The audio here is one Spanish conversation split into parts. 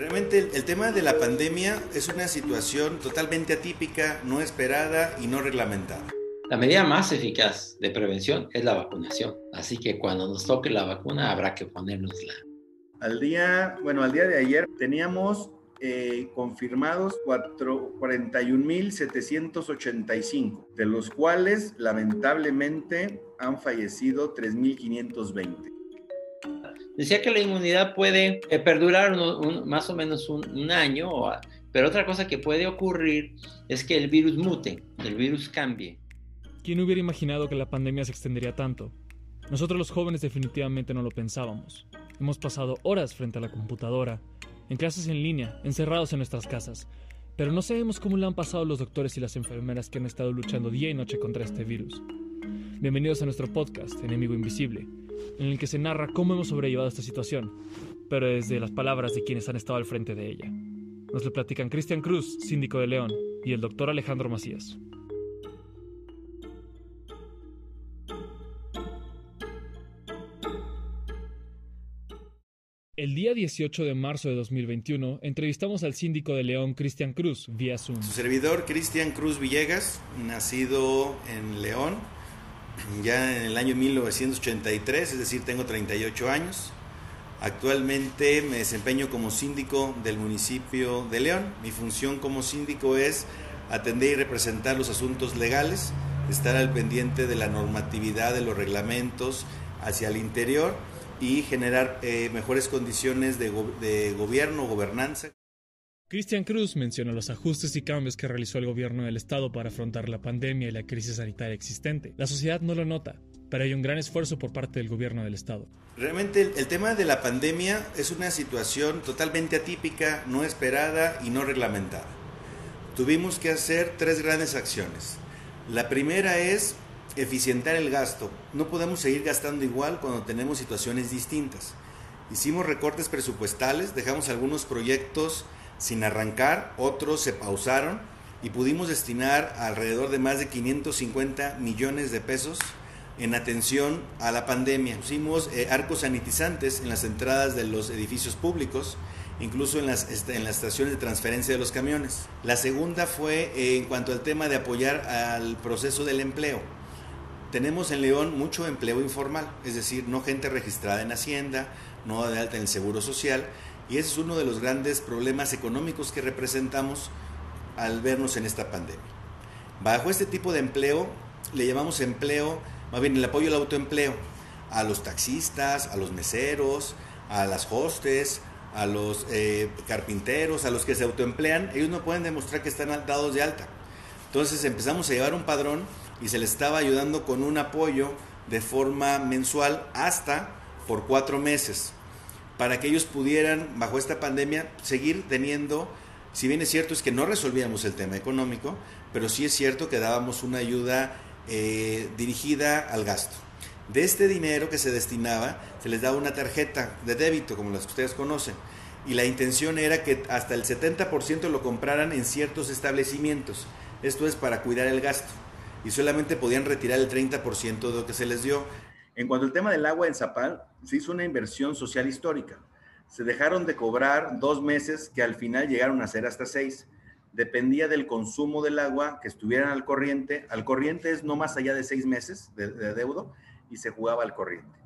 Realmente el, el, tema de la pandemia es una situación totalmente atípica, no esperada y no reglamentada. La medida más eficaz de prevención es la vacunación, así que cuando nos toque la vacuna habrá que ponérnosla. Al día, bueno, al día de ayer teníamos eh, confirmados 41.785, de los cuales lamentablemente han fallecido 3.520. Decía que la inmunidad puede eh, perdurar más o menos un, un año, pero otra cosa que puede ocurrir es que el virus mute, el virus cambie. ¿Quién hubiera imaginado que la pandemia se extendería tanto? Nosotros los jóvenes definitivamente no lo pensábamos. Hemos pasado horas frente a la computadora, en clases en línea, encerrados en nuestras casas. Pero no sabemos cómo le han pasado los doctores y las enfermeras que han estado luchando día y noche contra este virus. Bienvenidos a nuestro podcast, Enemigo Invisible, en el que se narra cómo hemos sobrellevado esta situación, pero desde las palabras de quienes han estado al frente de ella. Nos lo platican Cristian Cruz, síndico de León, y el doctor Alejandro Macías. El día 18 de marzo de 2021 entrevistamos al síndico de León, Cristian Cruz, vía Zoom. Su servidor, Cristian Cruz Villegas, nacido en León, ya en el año 1983, es decir, tengo 38 años. Actualmente me desempeño como síndico del municipio de León. Mi función como síndico es atender y representar los asuntos legales, estar al pendiente de la normatividad de los reglamentos hacia el interior y generar eh, mejores condiciones de, go de gobierno, gobernanza. Cristian Cruz menciona los ajustes y cambios que realizó el gobierno del Estado para afrontar la pandemia y la crisis sanitaria existente. La sociedad no lo nota, pero hay un gran esfuerzo por parte del gobierno del Estado. Realmente el, el tema de la pandemia es una situación totalmente atípica, no esperada y no reglamentada. Tuvimos que hacer tres grandes acciones. La primera es eficientar el gasto. No podemos seguir gastando igual cuando tenemos situaciones distintas. Hicimos recortes presupuestales, dejamos algunos proyectos sin arrancar, otros se pausaron y pudimos destinar alrededor de más de 550 millones de pesos en atención a la pandemia. Pusimos eh, arcos sanitizantes en las entradas de los edificios públicos, incluso en las, en las estaciones de transferencia de los camiones. La segunda fue en cuanto al tema de apoyar al proceso del empleo tenemos en León mucho empleo informal, es decir, no gente registrada en Hacienda, no de alta en el Seguro Social, y ese es uno de los grandes problemas económicos que representamos al vernos en esta pandemia. Bajo este tipo de empleo le llamamos empleo, más bien el apoyo al autoempleo, a los taxistas, a los meseros, a las hostes, a los eh, carpinteros, a los que se autoemplean, ellos no pueden demostrar que están dados de alta. Entonces empezamos a llevar un padrón y se les estaba ayudando con un apoyo de forma mensual hasta por cuatro meses para que ellos pudieran, bajo esta pandemia, seguir teniendo, si bien es cierto es que no resolvíamos el tema económico, pero sí es cierto que dábamos una ayuda eh, dirigida al gasto. De este dinero que se destinaba, se les daba una tarjeta de débito, como las que ustedes conocen, y la intención era que hasta el 70% lo compraran en ciertos establecimientos. Esto es para cuidar el gasto y solamente podían retirar el 30% de lo que se les dio. En cuanto al tema del agua en Zapal, se hizo una inversión social histórica. Se dejaron de cobrar dos meses que al final llegaron a ser hasta seis. Dependía del consumo del agua, que estuvieran al corriente. Al corriente es no más allá de seis meses de, de deudo y se jugaba al corriente.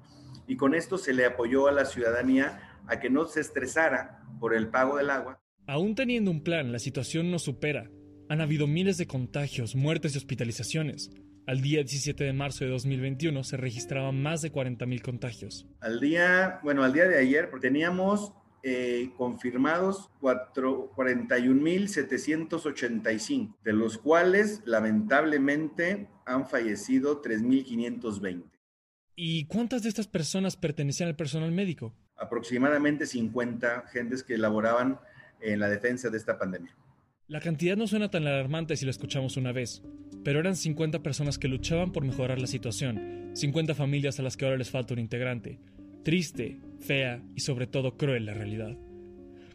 Y con esto se le apoyó a la ciudadanía a que no se estresara por el pago del agua. Aún teniendo un plan, la situación no supera. Han habido miles de contagios, muertes y hospitalizaciones. Al día 17 de marzo de 2021 se registraban más de 40.000 contagios. Al día, bueno, al día de ayer teníamos eh, confirmados 41.785, de los cuales lamentablemente han fallecido 3.520. ¿Y cuántas de estas personas pertenecían al personal médico? Aproximadamente 50 gentes que elaboraban en la defensa de esta pandemia. La cantidad no suena tan alarmante si la escuchamos una vez, pero eran 50 personas que luchaban por mejorar la situación, 50 familias a las que ahora les falta un integrante. Triste, fea y sobre todo cruel la realidad.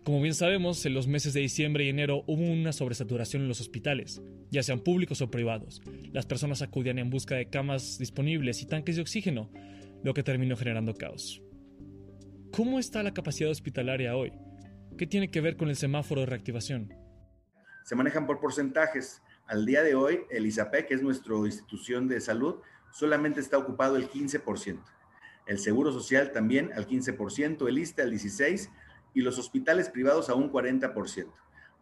Como bien sabemos, en los meses de diciembre y enero hubo una sobresaturación en los hospitales, ya sean públicos o privados. Las personas acudían en busca de camas disponibles y tanques de oxígeno, lo que terminó generando caos. ¿Cómo está la capacidad hospitalaria hoy? ¿Qué tiene que ver con el semáforo de reactivación? Se manejan por porcentajes. Al día de hoy, el ISAPE, que es nuestra institución de salud, solamente está ocupado el 15%. El Seguro Social también al 15%, el ISTE al 16% y los hospitales privados a un 40%.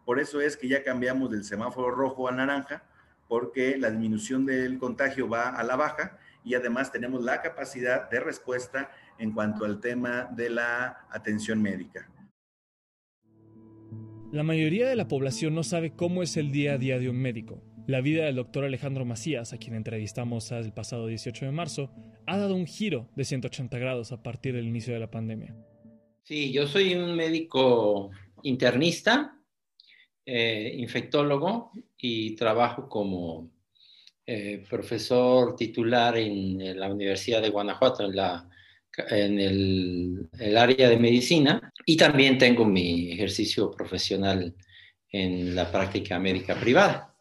Por eso es que ya cambiamos del semáforo rojo a naranja, porque la disminución del contagio va a la baja y además tenemos la capacidad de respuesta en cuanto al tema de la atención médica. La mayoría de la población no sabe cómo es el día a día de un médico. La vida del doctor Alejandro Macías, a quien entrevistamos el pasado 18 de marzo, ha dado un giro de 180 grados a partir del inicio de la pandemia. Sí, yo soy un médico internista, eh, infectólogo y trabajo como eh, profesor titular en, la Universidad de Guanajuato, en, la, en el, el, área de medicina, y también tengo mi ejercicio profesional en la práctica médica privada.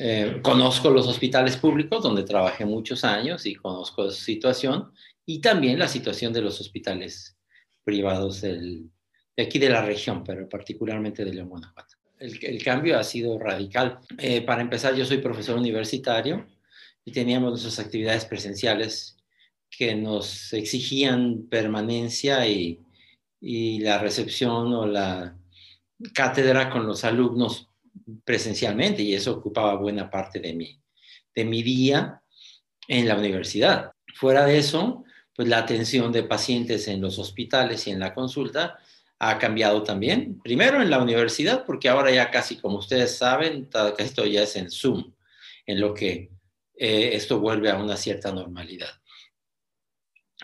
Eh, conozco los hospitales públicos donde trabajé muchos años y conozco su situación y también la situación de los hospitales privados del, de aquí de la región, pero particularmente de León, Guanajuato. El, el cambio ha sido radical. Eh, para empezar, yo soy profesor universitario y teníamos nuestras actividades presenciales que nos exigían permanencia y, la recepción o la cátedra con los alumnos presencialmente y eso ocupaba buena parte de mi, día en la universidad. Fuera de eso, pues la atención de pacientes en los hospitales y en la consulta ha cambiado también. Primero en la universidad, porque ahora ya casi, como ustedes saben, casi esto ya es en Zoom, en lo que eh, esto vuelve a una cierta normalidad.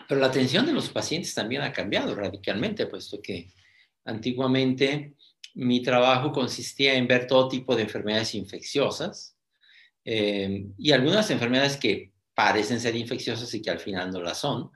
Pero la atención de los pacientes también ha cambiado radicalmente, puesto que antiguamente mi trabajo consistía en ver todo tipo de enfermedades infecciosas eh, y algunas enfermedades que parecen ser infecciosas y que al final no las son.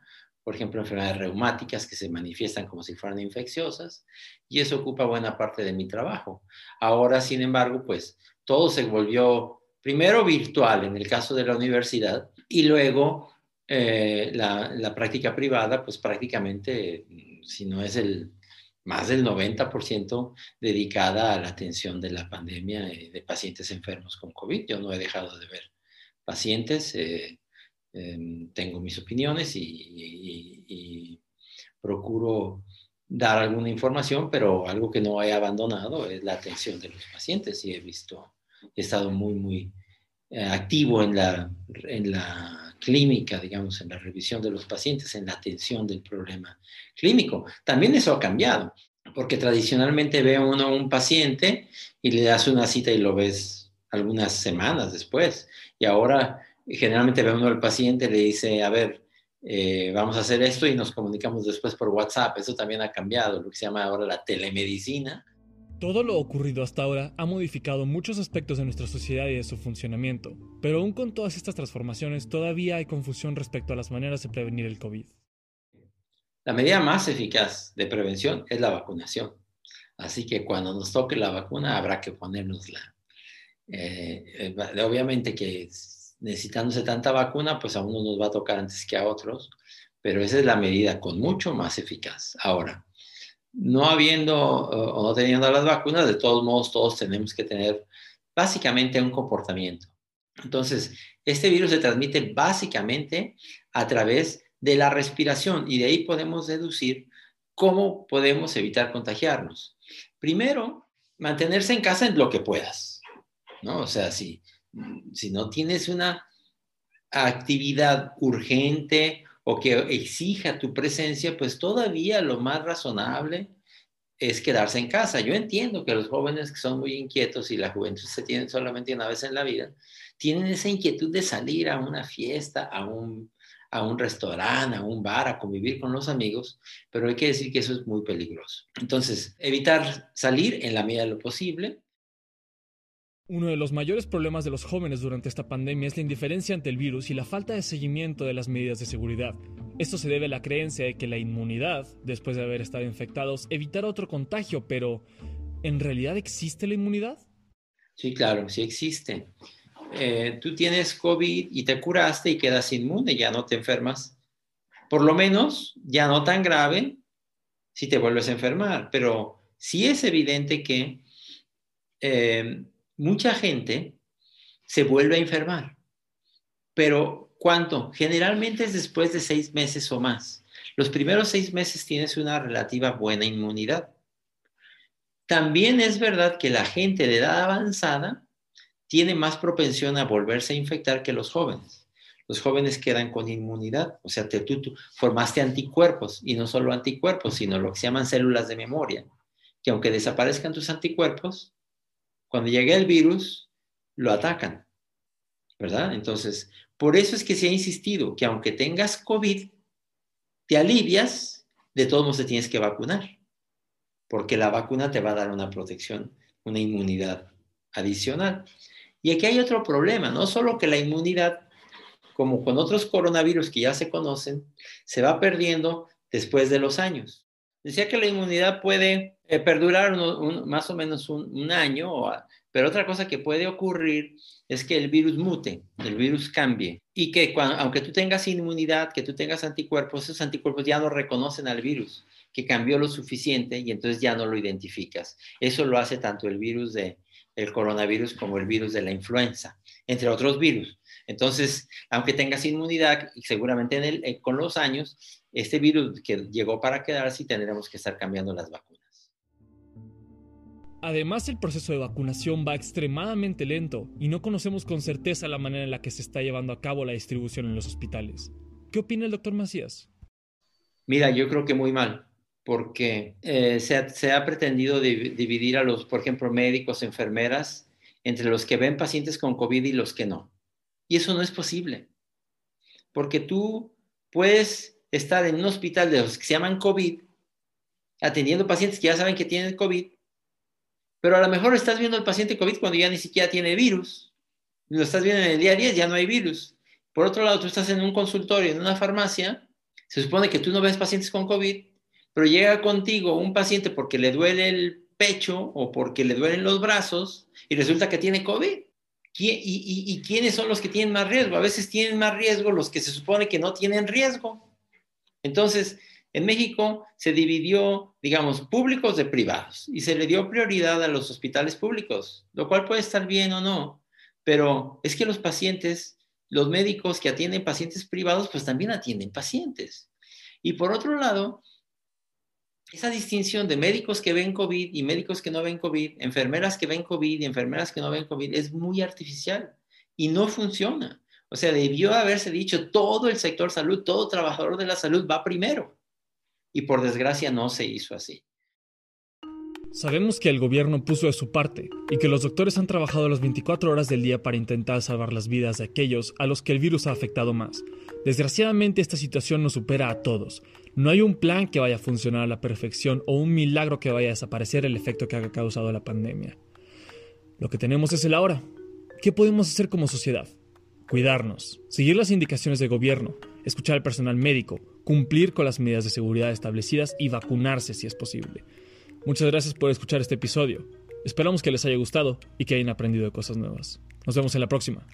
Por ejemplo, enfermedades reumáticas que se manifiestan como si fueran infecciosas y eso ocupa buena parte de mi trabajo. Ahora, sin embargo, pues todo se volvió primero virtual en el caso de la universidad y luego eh, la, la práctica privada, pues prácticamente, si no es el más del 90% dedicada a la atención de la pandemia de pacientes enfermos con COVID. Yo no he dejado de ver pacientes, eh, em, tengo mis opiniones y, procuro dar alguna información, pero algo que no he abandonado es la atención de los pacientes y he visto, he estado muy, muy eh, activo en la, en la clínica, digamos, en la revisión de los pacientes, en la atención del problema clínico. También eso ha cambiado, porque tradicionalmente ve uno a un paciente y le das una cita y lo ves algunas semanas después. Y ahora generalmente ve uno al paciente le dice, a ver, eh, vamos a hacer esto y nos comunicamos después por WhatsApp. Eso también ha cambiado, lo que se llama ahora la telemedicina. Todo lo ocurrido hasta ahora ha modificado muchos aspectos de nuestra sociedad y de su funcionamiento, pero aún con todas estas transformaciones todavía hay confusión respecto a las maneras de prevenir el COVID. La medida más eficaz de prevención es la vacunación. Así que cuando nos toque la vacuna habrá que ponérnosla. Eh, eh, obviamente que necesitándose tanta vacuna, pues a uno nos va a tocar antes que a otros, pero esa es la medida con mucho más eficaz. Ahora, no habiendo o no teniendo las vacunas, de todos modos todos tenemos que tener básicamente un comportamiento. Entonces, este virus se transmite básicamente a través de la respiración y de ahí podemos deducir cómo podemos evitar contagiarnos. Primero, mantenerse en casa en lo que puedas, ¿no? O sea, si, si no tienes una actividad urgente o que exija tu presencia, pues todavía lo más razonable es quedarse en casa. Yo entiendo que los jóvenes que son muy inquietos y la juventud se tienen solamente una vez en la vida, tienen esa inquietud de salir a una fiesta, a un, a un restaurante, a un bar, a convivir con los amigos, pero hay que decir que eso es muy peligroso. Entonces, evitar salir en la medida de lo posible, uno de los mayores problemas de los jóvenes durante esta pandemia es la indiferencia ante el virus y la falta de seguimiento de las medidas de seguridad. Esto se debe a la creencia de que la inmunidad, después de haber estado infectados, evitará otro contagio, pero ¿en realidad existe la inmunidad? Sí, claro, sí existe. Eh, tú tienes COVID y te curaste y quedas inmune, ya no te enfermas. Por lo menos ya no tan grave si te vuelves a enfermar, pero sí es evidente que eh, mucha gente se vuelve a enfermar. Pero ¿cuánto? Generalmente es después de seis meses o más. Los primeros seis meses tienes una relativa buena inmunidad. También es verdad que la gente de edad avanzada tiene más propensión a volverse a infectar que los jóvenes. Los jóvenes quedan con inmunidad, o sea, te, tú, formaste anticuerpos y no solo anticuerpos, sino lo que se llaman células de memoria, que aunque desaparezcan tus anticuerpos, cuando llegue el virus, lo atacan, ¿verdad? Entonces, por eso es que se ha insistido que aunque tengas COVID, te alivias, de todos modos te tienes que vacunar, porque la vacuna te va a dar una protección, una inmunidad adicional. Y aquí hay otro problema, no solo que la inmunidad, como con otros coronavirus que ya se conocen, se va perdiendo después de los años. Decía que la inmunidad puede eh, perdurar más o menos un, año, pero otra cosa que puede ocurrir es que el virus mute, el virus cambie y que aunque tú tengas inmunidad, que tú tengas anticuerpos, esos anticuerpos ya no reconocen al virus, que cambió lo suficiente y entonces ya no lo identificas. Eso lo hace tanto el virus de, el coronavirus como el virus de la influenza, entre otros virus. Entonces, aunque tengas inmunidad, y seguramente en el, eh, con los años, este virus que llegó para quedarse y tendremos que estar cambiando las vacunas. Además, el proceso de vacunación va extremadamente lento y no conocemos con certeza la manera en la que se está llevando a cabo la distribución en los hospitales. ¿Qué opina el doctor Macías? Mira, yo creo que muy mal porque eh, se, ha, pretendido dividir a los, por ejemplo, médicos, enfermeras, entre los que ven pacientes con COVID y los que no. Y eso no es posible, porque tú puedes estar en un hospital de los que se llaman COVID, atendiendo pacientes que ya saben que tienen COVID, pero a lo mejor estás viendo al paciente COVID cuando ya ni siquiera tiene virus. Lo estás viendo en el día a día, ya no hay virus. Por otro lado, tú estás en un consultorio, en una farmacia, se supone que tú no ves pacientes con COVID, pero llega contigo un paciente porque le duele el pecho o porque le duelen los brazos y resulta que tiene COVID. ¿Y, quiénes son los que tienen más riesgo? A veces tienen más riesgo los que se supone que no tienen riesgo. Entonces, en México se dividió, digamos, públicos de privados y se le dio prioridad a los hospitales públicos, lo cual puede estar bien o no, pero es que los pacientes, los médicos que atienden pacientes privados, pues también atienden pacientes. Y por otro lado, esa distinción de médicos que ven COVID y médicos que no ven COVID, enfermeras que ven COVID y enfermeras que no ven COVID, es muy artificial y no funciona. O sea, debió haberse dicho todo el sector salud, todo trabajador de la salud va primero. Y por desgracia no se hizo así. Sabemos que el gobierno puso de su parte y que los doctores han trabajado las 24 horas del día para intentar salvar las vidas de aquellos a los que el virus ha afectado más. Desgraciadamente esta situación nos supera a todos. No hay un plan que vaya a funcionar a la perfección o un milagro que vaya a desaparecer el efecto que ha causado la pandemia. Lo que tenemos es el ahora. ¿Qué podemos hacer como sociedad? Cuidarnos, seguir las indicaciones del gobierno, escuchar al personal médico, cumplir con las medidas de seguridad establecidas y vacunarse si es posible. Muchas gracias por escuchar este episodio. Esperamos que les haya gustado y que hayan aprendido de cosas nuevas. Nos vemos en la próxima.